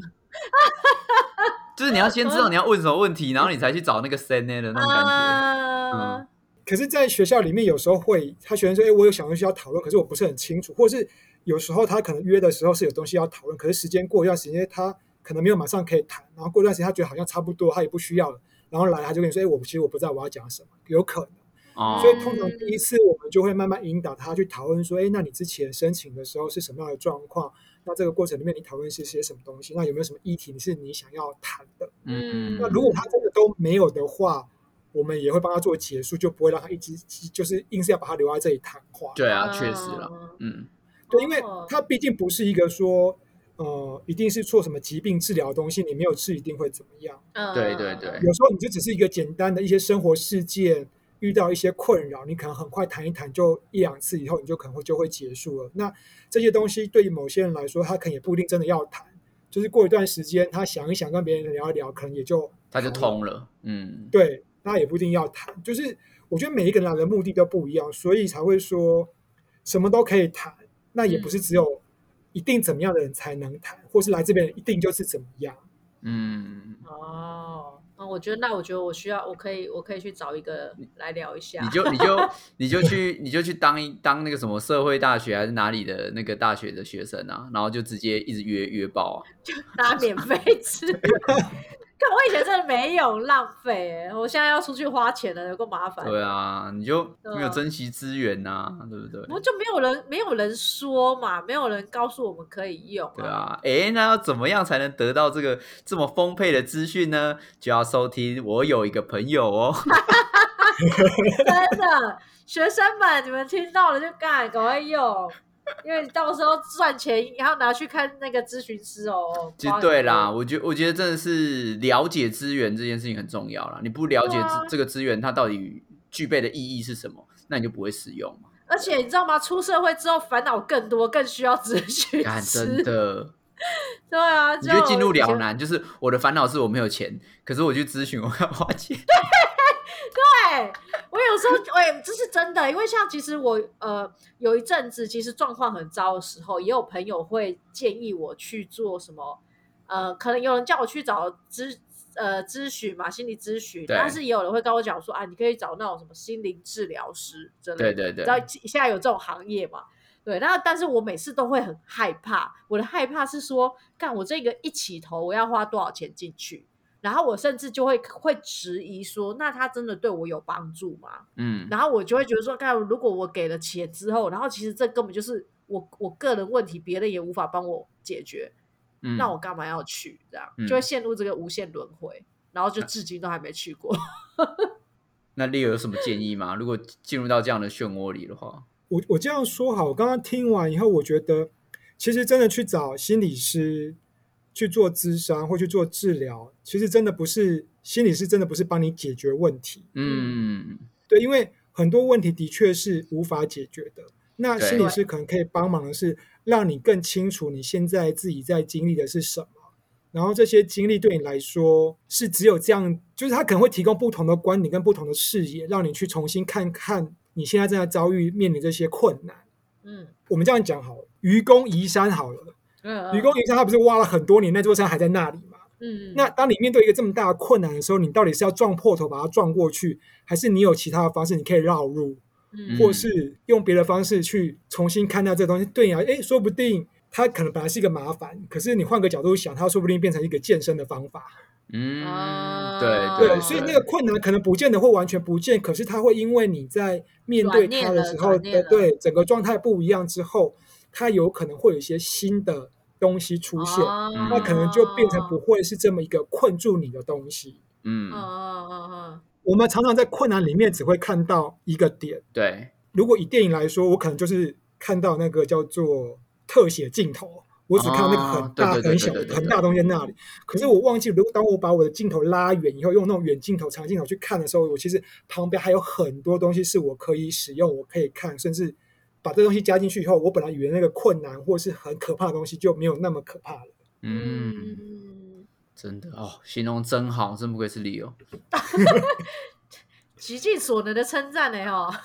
就是你要先知道你要问什么问题，然后你才去找那个 C N A 的那种感觉。嗯。可是，在学校里面，有时候会他学生说：“哎，我有想东西要讨论，可是我不是很清楚。”或是有时候他可能约的时候是有东西要讨论，可是时间过一段时间，他可能没有马上可以谈，然后过段时间他觉得好像差不多，他也不需要了，然后来他就跟你说：“哎，我其实我不知道我要讲什么，有可能。”所以通常第一次我们就会慢慢引导他去讨论说：“哎，那你之前申请的时候是什么样的状况？那这个过程里面你讨论是些什么东西？那有没有什么议题是你想要谈的？”嗯，那如果他真的都没有的话，我们也会帮他做结束，就不会让他一直就是硬是要把他留在这里谈话。对啊，确实了，嗯，对，因为他毕竟不是一个说。呃，一定是做什么疾病治疗的东西，你没有吃一定会怎么样？嗯，对对对。有时候你就只是一个简单的一些生活事件，遇到一些困扰，你可能很快谈一谈，就一两次以后，你就可能会就会结束了。那这些东西对于某些人来说，他可能也不一定真的要谈，就是过一段时间，他想一想，跟别人聊一聊，可能也就他就通了。嗯，对，他也不一定要谈。就是我觉得每一个人来的目的都不一样，所以才会说什么都可以谈。那也不是只有。一定怎么样的人才能谈，或是来这边一定就是怎么样？嗯，哦，那我觉得，那我觉得我需要，我可以，我可以去找一个来聊一下。你就你就 你就去你就去当一当那个什么社会大学还是哪里的那个大学的学生啊，然后就直接一直约约报啊，就拿免费吃。可我以前真的没有浪费，我现在要出去花钱了，有够麻烦。对啊，你就没有珍惜资源呐，对不对？我就没有人，没有人说嘛，没有人告诉我们可以用。对啊，哎，那要怎么样才能得到这个这么丰沛的资讯呢？就要收听我有一个朋友哦。真的，学生们，你们听到了就赶赶快用。因为到时候赚钱要拿去看那个咨询师哦。其实对啦，我觉我觉得真的是了解资源这件事情很重要啦。你不了解这个资源它到底具备的意义是什么，那你就不会使用嘛。而且你知道吗？出社会之后烦恼更多，更需要咨询师。真的。对啊，你就进入了难，就是我的烦恼是我没有钱，可是我去咨询我要花钱。对，我有时候，哎，这是真的，因为像其实我呃有一阵子，其实状况很糟的时候，也有朋友会建议我去做什么，呃，可能有人叫我去找咨呃咨询嘛，心理咨询，但是也有人会跟我讲说啊，你可以找那种什么心灵治疗师，之类的，对对对，知道现在有这种行业嘛？对，那但是我每次都会很害怕，我的害怕是说，干我这个一起头，我要花多少钱进去？然后我甚至就会会质疑说，那他真的对我有帮助吗？嗯，然后我就会觉得说，看如果我给了钱之后，然后其实这根本就是我我个人问题，别人也无法帮我解决，嗯，那我干嘛要去？这样就会陷入这个无限轮回，然后就至今都还没去过。那 Leo 有什么建议吗？如果进入到这样的漩涡里的话，我我这样说好，我刚刚听完以后，我觉得其实真的去找心理师。去做咨商或去做治疗，其实真的不是心理师，真的不是帮你解决问题。嗯，对，因为很多问题的确是无法解决的。那心理师可能可以帮忙的是，让你更清楚你现在自己在经历的是什么，然后这些经历对你来说是只有这样，就是他可能会提供不同的观点跟不同的视野，让你去重新看看你现在正在遭遇面临这些困难。嗯，我们这样讲好了，愚公移山好了。愚公移山，他不是挖了很多年，那座山还在那里嘛？嗯，那当你面对一个这么大的困难的时候，你到底是要撞破头把它撞过去，还是你有其他的方式你可以绕路，嗯或是用别的方式去重新看待这东西？对啊，哎，说不定它可能本来是一个麻烦，可是你换个角度想，它说不定变成一个健身的方法。嗯，对对，所以那个困难可能不见得会完全不见，可是它会因为你在面对它的时候对对整个状态不一样之后，它有可能会有一些新的。东西出现，那可能就变成不会是这么一个困住你的东西。嗯，我们常常在困难里面只会看到一个点。对，如果以电影来说，我可能就是看到那个叫做特写镜头，我只看到那个很大很小很大东西在那里。可是我忘记，如果当我把我的镜头拉远以后，用那种远镜头、长镜头去看的时候，我其实旁边还有很多东西是我可以使用、我可以看，甚至。把这东西加进去以后，我本来以为那个困难或是很可怕的东西就没有那么可怕了。嗯，真的哦，形容真好，真不愧是 Leo，极尽所能的称赞呢哈。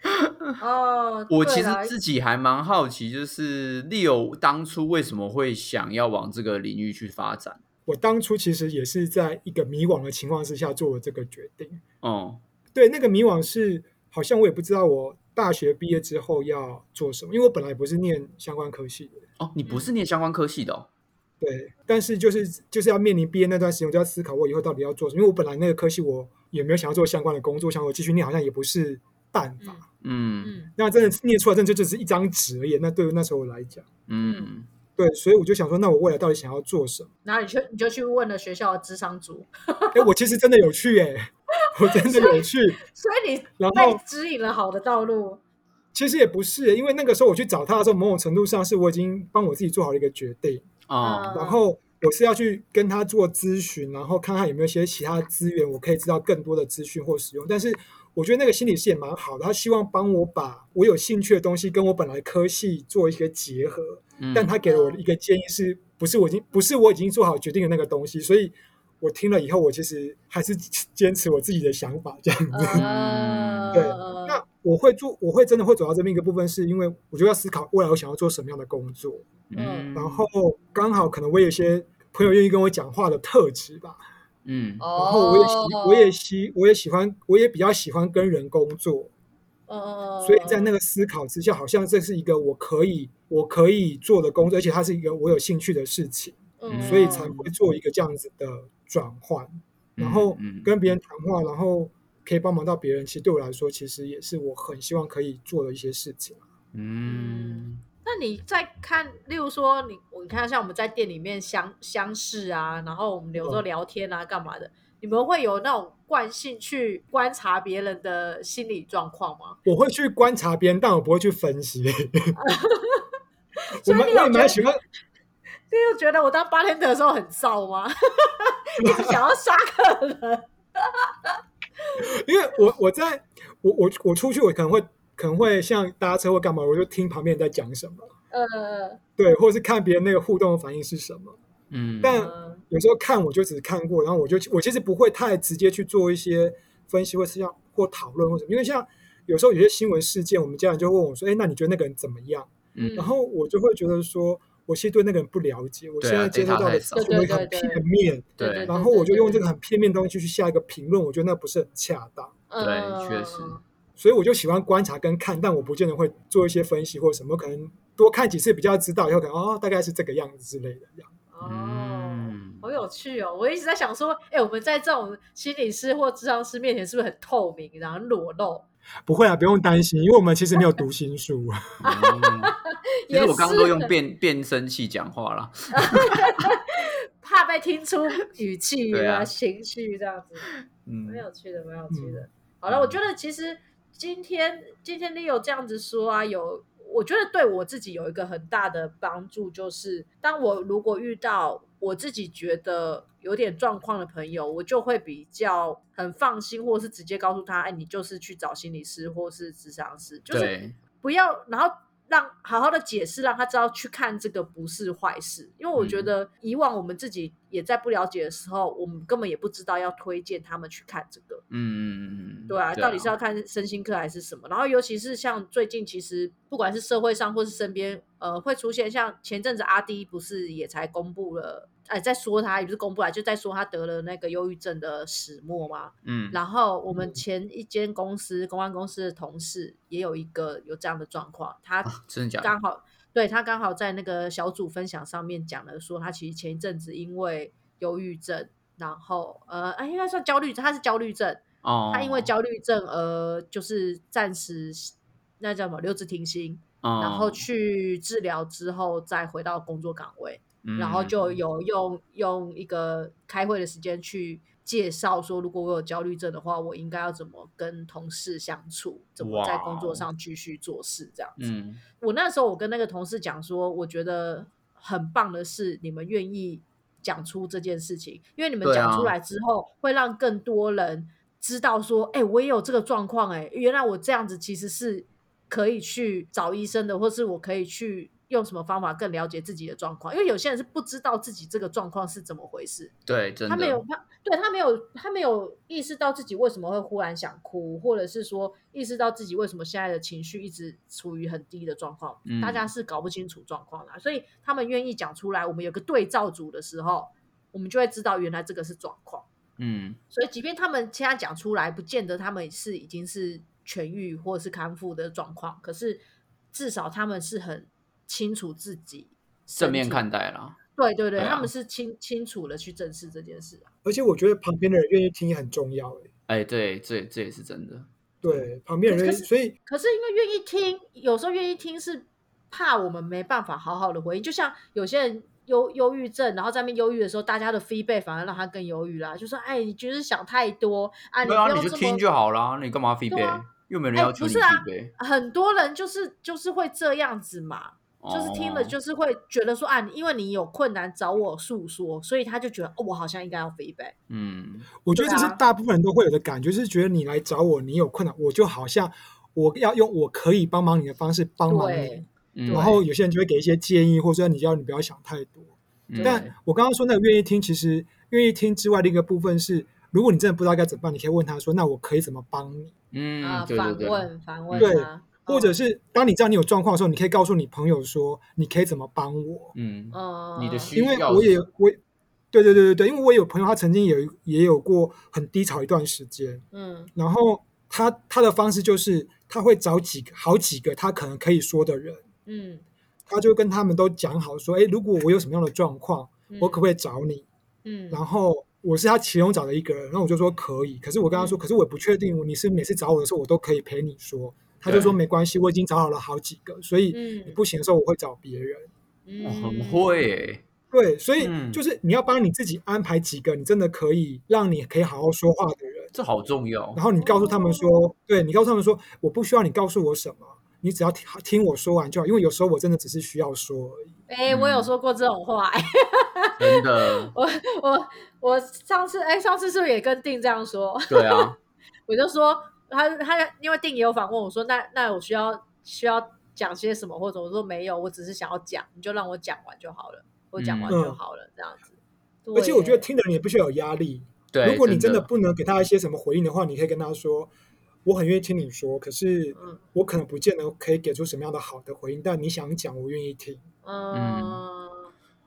哦，我其实自己还蛮好奇，就是 Leo 当初为什么会想要往这个领域去发展？我当初其实也是在一个迷惘的情况之下做了这个决定。哦，对，那个迷惘是好像我也不知道我。大学毕业之后要做什么？因为我本来不是念相关科系的。哦，你不是念相关科系的哦？对，但是就是就是要面临毕业那段时间，我就要思考我以后到底要做什么。因为我本来那个科系我也没有想要做相关的工作，想我继续念好像也不是办法。嗯，那真的念出来，真的就只是一张纸而已。那对于那时候我来讲，嗯，对，所以我就想说，那我未来到底想要做什么？然后你去你就去问了学校的智商组。哎，我其实真的有去，哎，我真的有去。所以你然后指引了好的道路。其实也不是，因为那个时候我去找他的时候，某种程度上是我已经帮我自己做好了一个决定啊。然后我是要去跟他做咨询，然后看看有没有一些其他资源，我可以知道更多的资讯或使用。但是我觉得那个心理师也蛮好的，他希望帮我把我有兴趣的东西跟我本来科系做一个结合。嗯但他给了我一个建议，是不是我已经不是我已经做好决定的那个东西？所以我听了以后，我其实还是坚持我自己的想法，这样子。对，那。我会做，我会真的会走到这边一个部分，是因为我就要思考未来我想要做什么样的工作。嗯，然后刚好可能我有些朋友愿意跟我讲话的特质吧。嗯，然后我也喜，我也喜，我也喜欢，我也比较喜欢跟人工作。哦，所以在那个思考之下，好像这是一个我可以我可以做的工作，而且它是一个我有兴趣的事情。嗯，所以才会做一个这样子的转换，然后跟别人谈话，然后。可以帮忙到别人，其实对我来说，其实也是我很希望可以做的一些事情。嗯，那你在看，例如说，你我看像我们在店里面相相视啊，然后我们有时候聊天啊，干嘛的？你们会有那种惯性去观察别人的心理状况吗？我会去观察别人，但我不会去分析。我们我也蛮喜欢。你有觉得我当八天的时候很燥吗？一直想要杀客人。因为我我在我我我出去，我可能会可能会像搭车或干嘛，我就听旁边人在讲什么，呃，对，或者是看别人那个互动的反应是什么，嗯，但有时候看我就只是看过，然后我就我其实不会太直接去做一些分析或是要或讨论或什么，因为像有时候有些新闻事件，我们家人就问我说，哎，那你觉得那个人怎么样？嗯，然后我就会觉得说。我其实对那个人不了解，我现在接触到的资讯很片面，对，然后我就用这个很片面东西去下一个评论，我觉得那不是很恰当。对，确实。所以我就喜欢观察跟看，但我不见得会做一些分析或什么，可能多看几次比较知道，以后可能哦，大概是这个样子之类的这样。哦，好有趣哦！我一直在想说，哎，我们在这种心理师或智商师面前是不是很透明，然后裸露？不会啊，不用担心，因为我们其实没有读心术。其实我刚刚都用变变声器讲话了，怕被听出语气啊、情绪这样子。嗯，蛮有趣的，蛮有趣的。好了，我觉得其实今天今天 Leo 这样子说啊，有我觉得对我自己有一个很大的帮助，就是当我如果遇到我自己觉得。有点状况的朋友，我就会比较很放心，或者是直接告诉他，哎，你就是去找心理师或是智商师，就是不要，然后。让好好的解释，让他知道去看这个不是坏事。因为我觉得以往我们自己也在不了解的时候，我们根本也不知道要推荐他们去看这个。嗯嗯嗯对啊，到底是要看身心科还是什么？然后尤其是像最近，其实不管是社会上或是身边，呃，会出现像前阵子阿迪不是也才公布了。哎，在说他也不是公布来，就在说他得了那个忧郁症的始末嘛。嗯，然后我们前一间公司公安公司的同事也有一个有这样的状况，他刚好对他刚好在那个小组分享上面讲了，说他其实前一阵子因为忧郁症，然后呃，哎，应该算焦虑症，他是焦虑症哦，他因为焦虑症而就是暂时那叫什么留职停薪，然后去治疗之后再回到工作岗位。然后就有用用一个开会的时间去介绍说，如果我有焦虑症的话，我应该要怎么跟同事相处，怎么在工作上继续做事这样子。我那时候我跟那个同事讲说，我觉得很棒的是你们愿意讲出这件事情，因为你们讲出来之后，会让更多人知道说，哎，我也有这个状况，哎，原来我这样子其实是可以去找医生的，或是我可以去。用什么方法更了解自己的状况？因为有些人是不知道自己这个状况是怎么回事。对，他没有他，对他没有他没有意识到自己为什么会忽然想哭，或者是说意识到自己为什么现在的情绪一直处于很低的状况。大家是搞不清楚状况的，所以他们愿意讲出来。我们有个对照组的时候，我们就会知道原来这个是状况。嗯，所以即便他们现在讲出来，不见得他们是已经是痊愈或者是康复的状况，可是至少他们是很。清楚自己正面看待了，对对对，他们是清清楚的去正视这件事啊。而且我觉得旁边的人愿意听也很重要，哎，哎，对，这这也是真的。对，旁边人，所以可是因为愿意听，有时候愿意听是怕我们没办法好好的回应，就像有些人。忧忧郁症，然后在那边忧郁的时候，大家的 feedback 反而让他更忧郁啦。就说：“哎，你就是想太多啊，你啊，你就听就好了，你干嘛 feedback？又没人要求你 feedback。”很多人就是就是会这样子嘛，就是听了就是会觉得说啊，因为你有困难找我诉说，所以他就觉得哦，我好像应该要 feedback。嗯，我觉得这是大部分人都会有的感觉，就是觉得你来找我，你有困难，我就好像我要用我可以帮忙你的方式帮忙你。然后有些人就会给一些建议，或者说你要你不要想太多。但我刚刚说那个愿意听，其实愿意听之外的一个部分是，如果你真的不知道该怎么办，你可以问他说：“那我可以怎么帮你？”嗯，啊反问反问对，或者是当你知道你有状况的时候，你可以告诉你朋友说：“你可以怎么帮我？”嗯，你的需要，因为我也我，对对对对对，因为我有朋友，他曾经有也有过很低潮一段时间，嗯，然后他他的方式就是他会找几个好几个他可能可以说的人，嗯。他就跟他们都讲好说，哎，如果我有什么样的状况，我可不可以找你？嗯，然后我是他其中找的一个人，然后我就说可以。可是我跟他说，可是我不确定你是每次找我的时候，我都可以陪你说。他就说没关系，我已经找好了好几个，所以你不行的时候，我会找别人。很会，对，所以就是你要帮你自己安排几个你真的可以让你可以好好说话的人，这好重要。然后你告诉他们说，对你告诉他们说，我不需要你告诉我什么。你只要听听我说完就好，因为有时候我真的只是需要说而已。哎，我有说过这种话，真的。我我我上次哎，上次是不是也跟定这样说？对啊，我就说他他因为定也有访问我说，那那我需要需要讲些什么或者我说没有，我只是想要讲，你就让我讲完就好了，我讲完就好了这样子。而且我觉得听的人也不需要有压力。对，如果你真的不能给他一些什么回应的话，你可以跟他说。我很愿意听你说，可是我可能不见得可以给出什么样的好的回应。但你想讲，我愿意听。嗯，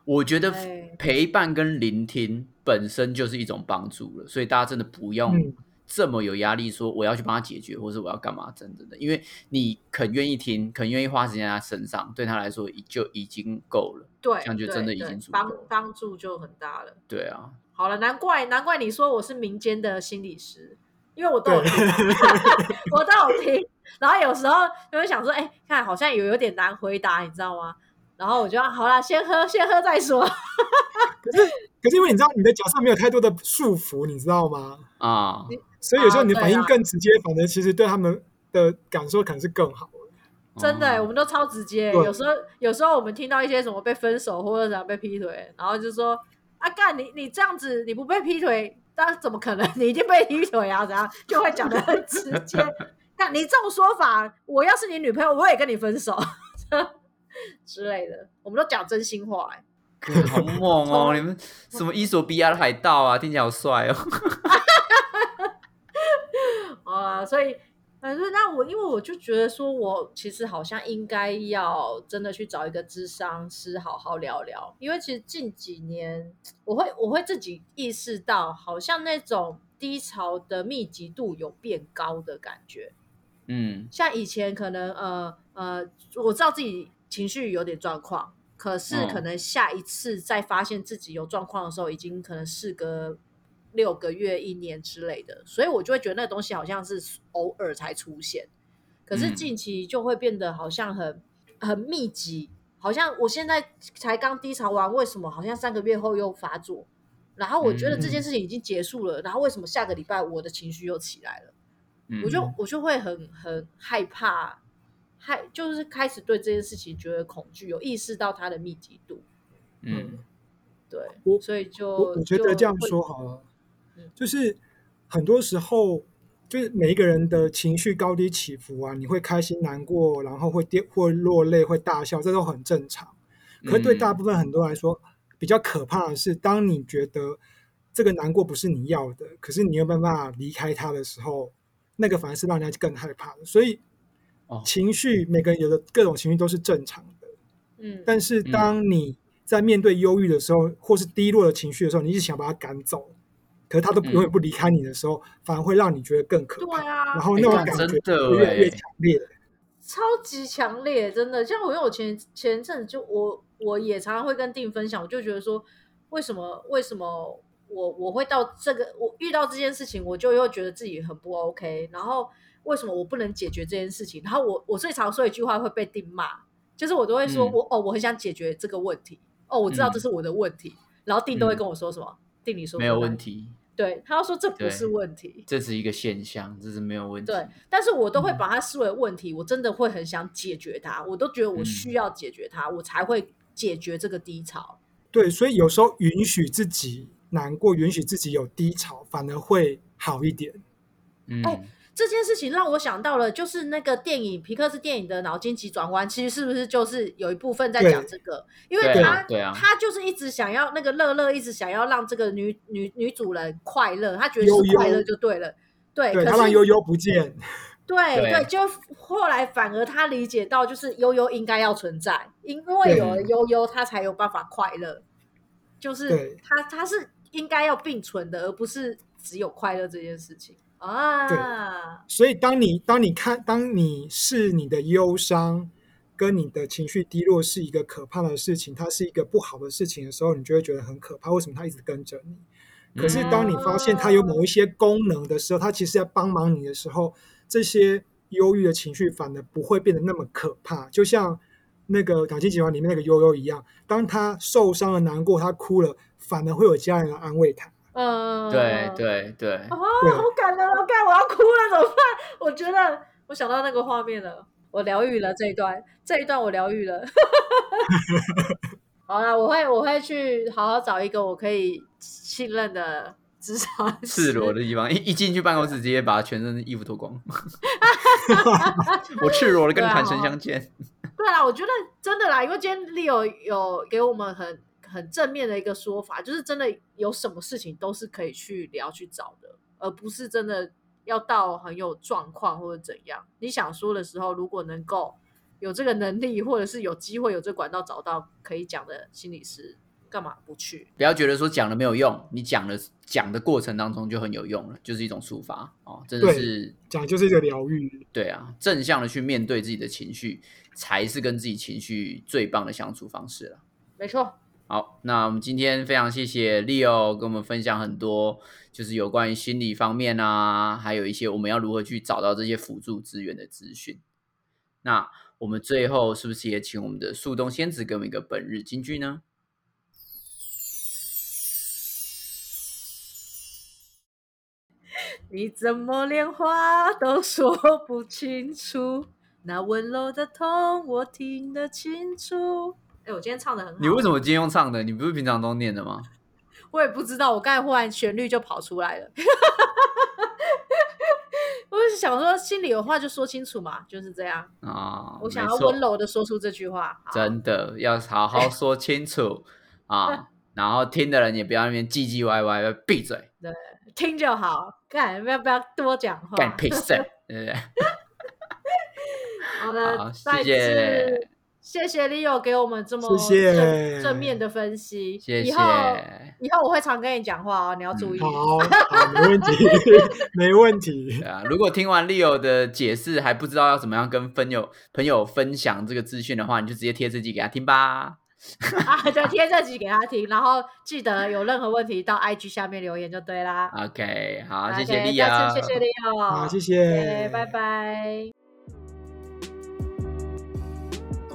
我觉得陪伴跟聆听本身就是一种帮助了，所以大家真的不用这么有压力，说我要去帮他解决，或是我要干嘛，真的的，因为你肯愿意听，肯愿意花时间在他身上，对他来说就已经够了。对，这样就真的已经帮帮助就很大了。对啊，好了，难怪难怪你说我是民间的心理师。因为我都有听，我都有听，然后有时候就会想说，哎，看好像有有点难回答，你知道吗？然后我就好了，先喝，先喝再说。可是，可是因为你知道你的角色没有太多的束缚，你知道吗？啊，所以有时候你的反应更直接，反正其实对他们的感受可能是更好真的，我们都超直接。有时候，有时候我们听到一些什么被分手或者怎样被劈腿，然后就说，啊干，你你这样子，你不被劈腿。那怎么可能？你已经被劈腿啊？怎样就会讲的很直接？那你这种说法，我要是你女朋友，我也跟你分手 之类的。我们都讲真心话，哎，好猛哦！你们什么伊索比亚的海盗啊？听起来好帅哦！啊，所以。反正那我，因为我就觉得说，我其实好像应该要真的去找一个智商师好好聊聊，因为其实近几年，我会我会自己意识到，好像那种低潮的密集度有变高的感觉。嗯，像以前可能呃呃，我知道自己情绪有点状况，可是可能下一次再发现自己有状况的时候，已经可能事隔。六个月、一年之类的，所以我就会觉得那个东西好像是偶尔才出现，可是近期就会变得好像很很密集，好像我现在才刚低潮完，为什么好像三个月后又发作？然后我觉得这件事情已经结束了，然后为什么下个礼拜我的情绪又起来了？我就我就会很很害怕，害就是开始对这件事情觉得恐惧，有意识到它的密集度。嗯，对，所以就我觉得这样说好了。就是很多时候，就是每一个人的情绪高低起伏啊，你会开心、难过，然后会跌、会落泪、会大笑，这都很正常。可是对大部分很多人来说，比较可怕的是，当你觉得这个难过不是你要的，可是你又没办法离开他的时候，那个反而是让人家更害怕的。所以，情绪每个人有的各种情绪都是正常的。嗯，但是当你在面对忧郁的时候，或是低落的情绪的时候，你一直想把它赶走。可是他都永远不离开你的时候，反而会让你觉得更可怕。对啊，然后那种感觉越来越强烈，超级强烈，真的。像我，因为我前前阵子就我我也常常会跟定分享，我就觉得说，为什么为什么我我会到这个我遇到这件事情，我就又觉得自己很不 OK，然后为什么我不能解决这件事情？然后我我最常说一句话会被定骂，就是我都会说我哦，我很想解决这个问题，哦，我知道这是我的问题，然后定都会跟我说什么？定理说没有问题。对，他要说这不是问题，这是一个现象，这是没有问题。对，但是我都会把它视为问题，我真的会很想解决它，我都觉得我需要解决它，我才会解决这个低潮。对，所以有时候允许自己难过，允许自己有低潮，反而会好一点。嗯。这件事情让我想到了，就是那个电影皮克斯电影的脑筋急转弯，其实是不是就是有一部分在讲这个？因为他他就是一直想要那个乐乐，一直想要让这个女女女主人快乐，他觉得是快乐就对了。对，他让悠悠不见。对对，就后来反而他理解到，就是悠悠应该要存在，因为有了悠悠，他才有办法快乐。就是他他是应该要并存的，而不是只有快乐这件事情。啊，对，所以当你当你看，当你是你的忧伤跟你的情绪低落是一个可怕的事情，它是一个不好的事情的时候，你就会觉得很可怕。为什么它一直跟着你？可是当你发现它有某一些功能的时候，它其实在帮忙你的时候，这些忧郁的情绪反而不会变得那么可怕。就像那个《感情集团》里面那个悠悠一样，当他受伤了、难过，他哭了，反而会有家人来安慰他。嗯，对对对，啊，好感人！我看我要哭了，怎么办？我觉得我想到那个画面了，我疗愈了这一段，这一段我疗愈了。好了，我会我会去好好找一个我可以信任的职场，赤裸的地方，一一进去办公室，直接把全身的衣服脱光，我赤裸的跟坦诚相见。对啦，我觉得真的啦，因为今天 Leo 有给我们很。很正面的一个说法，就是真的有什么事情都是可以去聊去找的，而不是真的要到很有状况或者怎样。你想说的时候，如果能够有这个能力，或者是有机会有这管道找到可以讲的心理师，干嘛不去？不要觉得说讲了没有用，你讲了讲的过程当中就很有用了，就是一种抒发哦，真的是讲就是一个疗愈。对啊，正向的去面对自己的情绪，才是跟自己情绪最棒的相处方式了。没错。好，那我们今天非常谢谢 Leo 跟我们分享很多，就是有关于心理方面啊，还有一些我们要如何去找到这些辅助资源的资讯。那我们最后是不是也请我们的树洞仙子给我们一个本日金句呢？你怎么连话都说不清楚？那温柔的痛我听得清楚。哎，我今天唱的很好。你为什么今天用唱的？你不是平常都念的吗？我也不知道，我刚才忽然旋律就跑出来了。我是想说，心里有话就说清楚嘛，就是这样啊。我想要温柔的说出这句话。真的要好好 说清楚啊！然后听的人也不要那边唧唧歪歪，闭嘴。对，听就好，干不要不要多讲话。干屁事，对不对？好的，谢谢。谢谢 Leo 给我们这么正正面的分析。谢谢。以后以后我会常跟你讲话哦，你要注意。好，好，没问题，没问题。对啊，如果听完 Leo 的解释还不知道要怎么样跟朋友朋友分享这个资讯的话，你就直接贴这集给他听吧。啊，就，贴这集给他听，然后记得有任何问题到 IG 下面留言就对啦。OK，好，谢谢 Leo，谢谢 Leo，好，谢谢，拜拜。